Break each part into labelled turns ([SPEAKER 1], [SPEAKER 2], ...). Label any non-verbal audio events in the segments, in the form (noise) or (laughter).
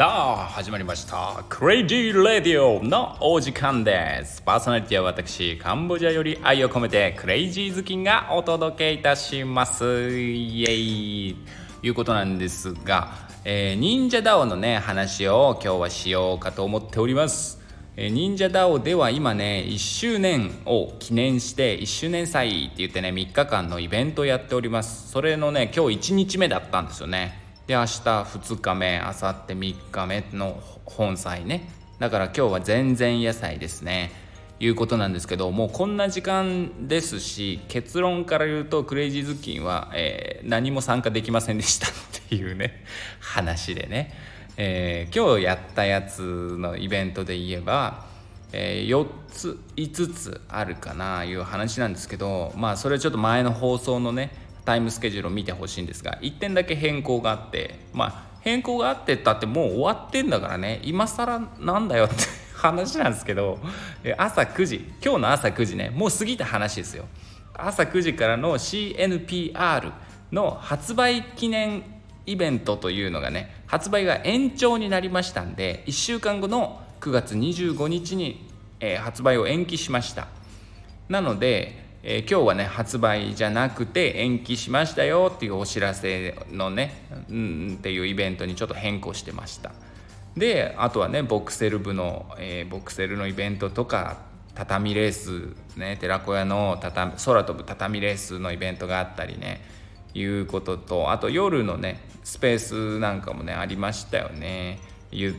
[SPEAKER 1] さあ始まりました。 Crazy Radio のお時間です。パーソナリティは私カンボジアより愛を込めてクレイジーズキンがお届けいたします。イエイ。ということなんですが、えー、 NinjaDAO のね話を今日はしようかと思っております。え NinjaDAO では今ね1周年を記念して1周年祭って言ってね3日間のイベントをやっております。それのね今日1日目だったんですよね。で明日2日目明後日3日目の本祭ね。だから今日は全然野菜ですね。いうことなんですけどもうこんな時間ですし結論から言うとクレイジーズキンは、えー、何も参加できませんでしたっていうね話でね、えー、今日やったやつのイベントで言えば、えー、4つ5つあるかないう話なんですけどまあそれちょっと前の放送のねタイムスケジュールを見てほしいんですが1点だけ変更があってまあ変更があってったってもう終わってんだからね。今更なんだよって (laughs) 話なんですけど朝9時。今日の朝9時ね。もう過ぎた話ですよ。朝9時からの CNPR の発売記念イベントというのがね発売が延長になりましたんで1週間後の9月25日に、え、発売を延期しました。なのでえー、今日はね発売じゃなくて延期しましたよっていうお知らせのね、うん、っていうイベントにちょっと変更してました。であとはねボクセル部の、えー、ボクセルのイベントとか畳レースね寺子屋の畳空飛ぶ畳レースのイベントがあったりねいうこととあと夜のねスペースなんかもねありましたよね。言っ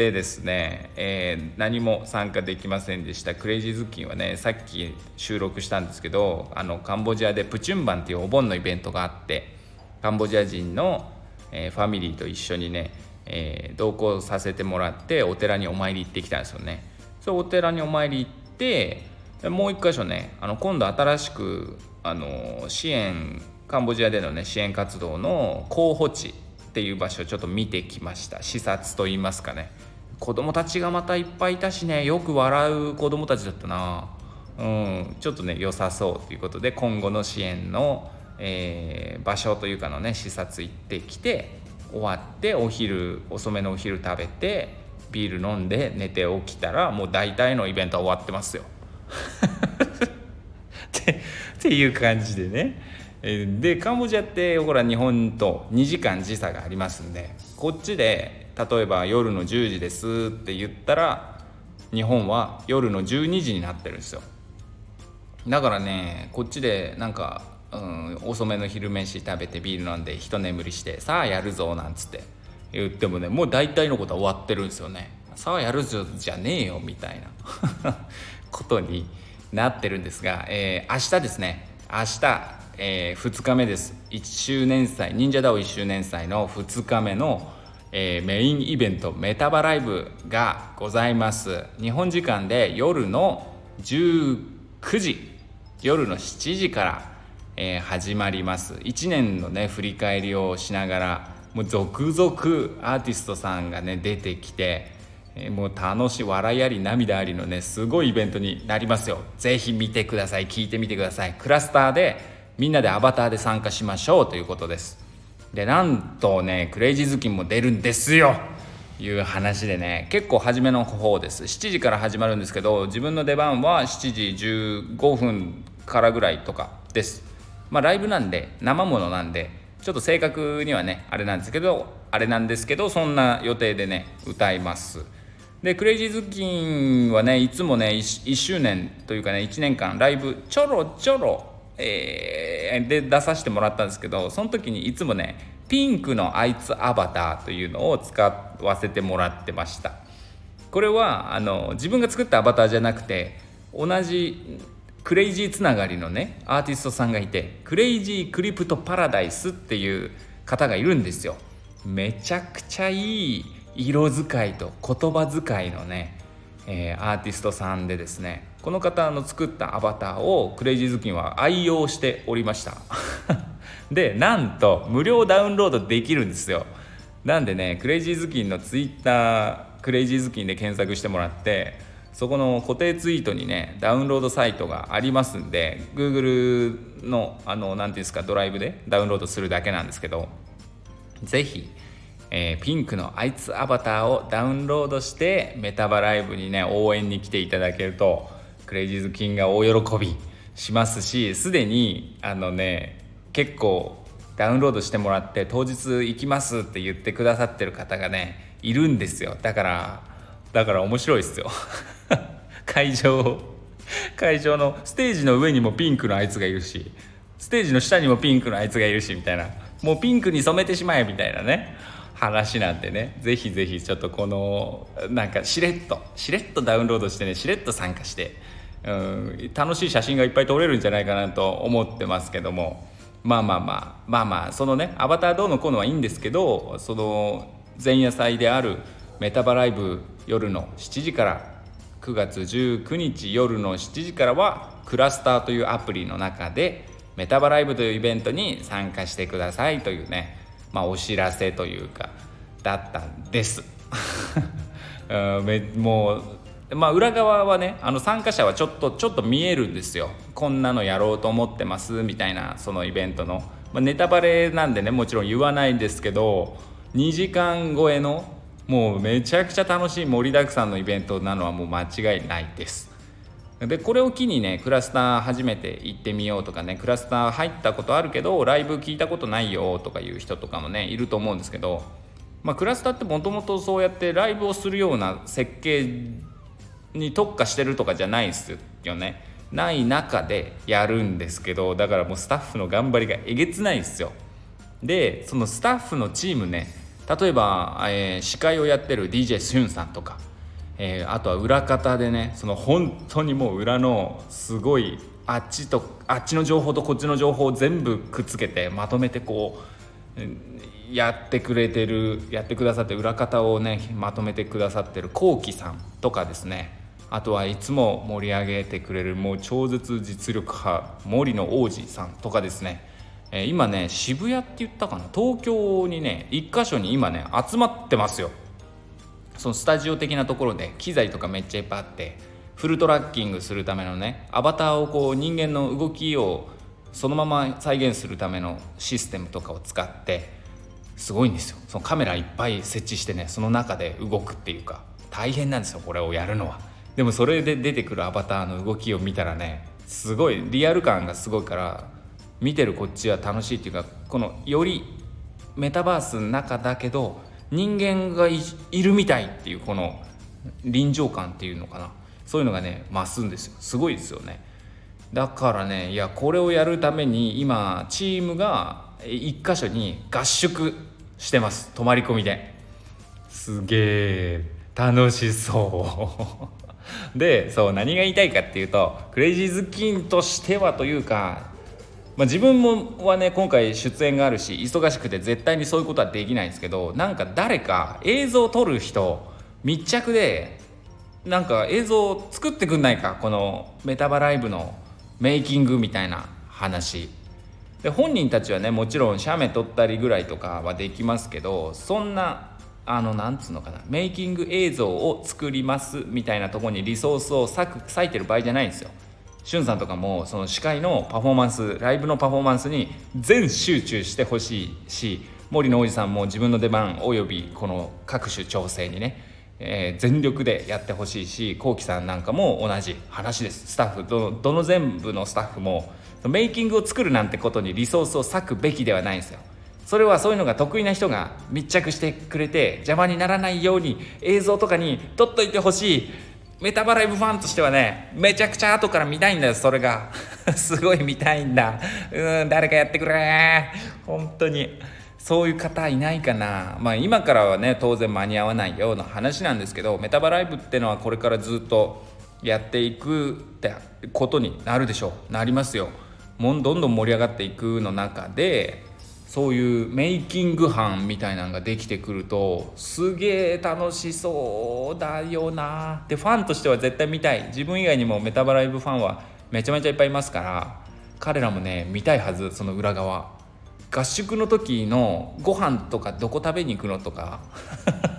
[SPEAKER 1] でですね、えー、何も参加できませんでした。クレイジーズッキンはねさっき収録したんですけどあのカンボジアでプチュンバンっていうお盆のイベントがあってカンボジア人の、えー、ファミリーと一緒にね、えー、同行させてもらってお寺にお参り行ってきたんですよね。そうお寺にお参り行ってもう一箇所ねあの今度新しくあの支援カンボジアでのね支援活動の候補地っていう場所をちょっと見てきました。視察といいますかね。子供たちがまたいっぱいいたしね。よく笑う子供たちだったな。うん。ちょっとね良さそうということで今後の支援の、えー、場所というかのね視察行ってきて終わってお昼遅めのお昼食べてビール飲んで寝て起きたらもう大体のイベントは終わってますよ。(laughs) ってっていう感じでね。でカンボジアってほら日本と2時間時差がありますんでこっちで例えば夜の10時ですって言ったら日本は夜の12時になってるんですよ。だからねこっちでなんか、うん、遅めの昼飯食べてビール飲んで一眠りしてさあやるぞなんつって言ってもねもう大体のことは終わってるんですよね。さあやるぞじゃねえよみたいな (laughs) ことになってるんですが、えー、明日ですね。明日えー、2日目です。1周年祭忍者ダオ1周年祭の2日目の、えー、メインイベントメタバライブがございます。日本時間で夜の19時夜の7時から、えー、始まります。1年のね振り返りをしながらもう続々アーティストさんがね出てきてもう楽しい笑いあり涙ありのねすごいイベントになりますよ。ぜひ見てください。聞いてみてください。クラスターでみんなでアバターで参加しましょうということです。でなんとねクレイジーズキンも出るんですよ。いう話でね結構初めの方です。7時から始まるんですけど自分の出番は7時15分からぐらいとかです。まあライブなんで生ものなんでちょっと正確にはねあれなんですけどあれなんですけどそんな予定でね歌います。でクレイジーズキンはねいつもね 1, 1周年というかね1年間ライブちょろちょろえー、で出させてもらったんですけどその時にいつもねピンクのあいつアバターというのを使わせてもらってました。これはあの自分が作ったアバターじゃなくて同じクレイジーつながりのねアーティストさんがいてクレイジークリプトパラダイスっていう方がいるんですよ。めちゃくちゃいい色使いと言葉遣いのねえー、アーティストさんでですね。この方の作ったアバターをクレイジーズキンは愛用しておりました。(laughs) でなんと無料ダウンロードできるんですよ。なんでねクレイジーズキンのツイッタークレイジーズキンで検索してもらってそこの固定ツイートにねダウンロードサイトがありますんで Google のあの何ていうんですかドライブでダウンロードするだけなんですけど是非えー、ピンクのあいつアバターをダウンロードしてメタバライブにね応援に来ていただけるとクレイジーズキンが大喜びしますしすでにあのね結構ダウンロードしてもらって当日行きますって言ってくださってる方がねいるんですよ。だからだから面白いですよ。(laughs) 会場会場のステージの上にもピンクのあいつがいるしステージの下にもピンクのあいつがいるしみたいな。もうピンクに染めてしまえみたいなね話なんでね。ぜひぜひちょっとこのなんかしれっとしれっとダウンロードしてねしれっと参加してうん楽しい写真がいっぱい撮れるんじゃないかなと思ってますけども。まあまあまあまあまあそのねアバターどうのこうのはいいんですけどその前夜祭であるメタバライブ夜の7時から9月19日夜の7時からはクラスターというアプリの中でメタバライブというイベントに参加してくださいというねまあお知らせというかだったんです。(laughs) もうまあ裏側はねあの参加者はちょっとちょっと見えるんですよ。こんなのやろうと思ってますみたいなそのイベントの、まあ、ネタバレなんでねもちろん言わないんですけど2時間超えのもうめちゃくちゃ楽しい盛りだくさんのイベントなのはもう間違いないです。でこれを機にねクラスター初めて行ってみようとかねクラスター入ったことあるけどライブ聞いたことないよとかいう人とかもねいると思うんですけど、まあ、クラスターってもともとそうやってライブをするような設計に特化してるとかじゃないですよね。ない中でやるんですけどだからもうスタッフの頑張りがえげつないんですよ。でそのスタッフのチームね例えば、えー、司会をやってる DJ しゅんさんとか、えー、あとは裏方でねその本当にもう裏のすごいあっちとあっちの情報とこっちの情報を全部くっつけてまとめてこうやってくれてるやってくださって裏方をねまとめてくださってるこうきさんとかですね。あとはいつも盛り上げてくれるもう超絶実力派森の王子さんとかですね。えー、今ね渋谷って言ったかな？東京にね1箇所に今ね集まってますよ。そのスタジオ的なところで機材とかめっちゃいっぱいあってフルトラッキングするためのねアバターをこう人間の動きをそのまま再現するためのシステムとかを使ってすごいんですよ。そのカメラいっぱい設置してねその中で動くっていうか大変なんですよこれをやるのは。でもそれで出てくるアバターの動きを見たらねすごいリアル感がすごいから見てるこっちは楽しいっていうかこのよりメタバースの中だけど人間がいるみたいっていうこの臨場感っていうのかな。そういうのがね増すんですよ。すごいですよね。だからねいやこれをやるために今チームが1箇所に合宿してます。泊まり込みで。すげえ楽しそう。でそう何が言いたいかっていうとクレイジーズキンとしてはというかまあ、自分もはね今回出演があるし忙しくて絶対にそういうことはできないんですけどなんか誰か映像を撮る人密着でなんか映像を作ってくんないかこのメタバライブのメイキングみたいな話。で本人たちはねもちろん写メ撮ったりぐらいとかはできますけどそんなあのなんつうのかな。メイキング映像を作りますみたいなとこにリソースを割く割いてる場合じゃないんですよ。しゅんさんとかもその司会のパフォーマンスライブのパフォーマンスに全集中してほしいし森のおじさんも自分の出番およびこの各種調整にね、えー、全力でやってほしいしこうきさんなんかも同じ話です。スタッフどどの全部のスタッフもメイキングを作るなんてことにリソースを割くべきではないんですよ。それはそういうのが得意な人が密着してくれて邪魔にならないように映像とかに撮っといてほしい。メタバライブファンとしてはねめちゃくちゃ後から見たいんだよそれが。(laughs) すごい見たいんだ。うん誰かやってくれ。本当に。そういう方いないかな。まあ今からはね当然間に合わないような話なんですけどメタバライブってのはこれからずっとやっていくってことになるでしょう。なりますよ。もんどんどん盛り上がっていくの中でそういうメイキング班みたいなのができてくるとすげえ楽しそうだよな。でファンとしては絶対見たい。自分以外にもメタバライブファンはめちゃめちゃいっぱいいますから彼らもね見たいはずその裏側。合宿の時のご飯とかどこ食べに行くのとか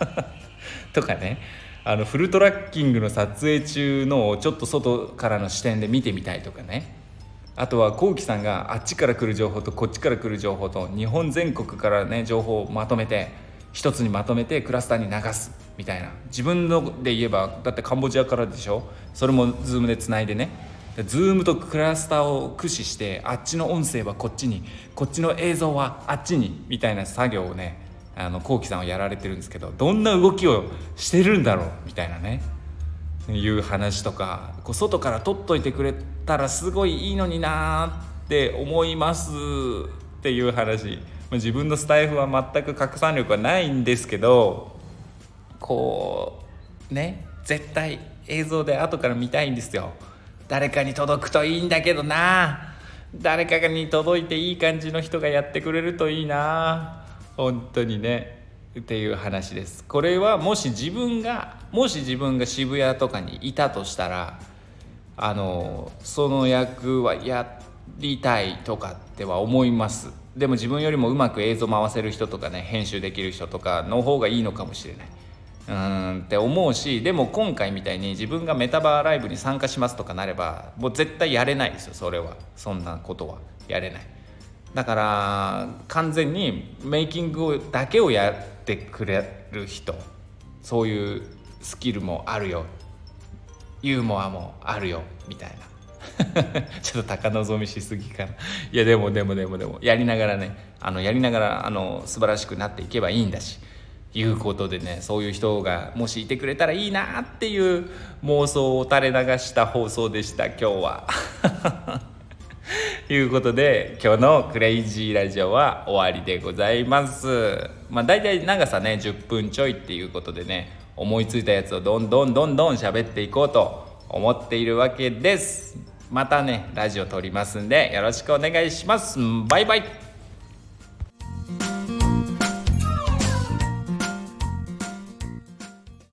[SPEAKER 1] (laughs) とかね。あのフルトラッキングの撮影中のちょっと外からの視点で見てみたいとかね。あとはこうきさんがあっちから来る情報とこっちから来る情報と日本全国からね情報をまとめて一つにまとめてクラスターに流すみたいな。自分ので言えばだってカンボジアからでしょ？それも Zoom でつないでね。Zoom とクラスターを駆使してあっちの音声はこっちにこっちの映像はあっちにみたいな作業をねあのこうきさんはやられてるんですけどどんな動きをしてるんだろう？みたいなね。いう話とかこう外から撮っといてくれたらすごいいいのになって思いますっていう話。自分のスタイフは全く拡散力はないんですけどこうね絶対映像で後から見たいんですよ。誰かに届くといいんだけどな誰かに届いていい感じの人がやってくれるといいな本当にね。っていう話です。これはもし自分がもし自分が渋谷とかにいたとしたらあのその役はやりたいとかっては思います。でも自分よりもうまく映像回せる人とかね編集できる人とかの方がいいのかもしれない。うーんって思うしでも今回みたいに自分がメタバーライブに参加しますとかなればもう絶対やれないですよそれは。そんなことは。やれない。だから完全にメイキングだけをやってくれる人。そういうスキルもあるよ。ユーモアもあるよ。みたいな。(laughs) ちょっと高望みしすぎかな。いやでもでもでもでも。やりながらねあのやりながらあの素晴らしくなっていけばいいんだし。いうことでねそういう人がもしいてくれたらいいなっていう妄想を垂れ流した放送でした今日は。(laughs) いうことで今日のクレイジーラジオは終わりでございます。まあ大体長さね10分ちょいっていうことでね思いついたやつをどんどんどんどん喋っていこうと思っているわけです。またねラジオ撮りますんでよろしくお願いしますバイバイ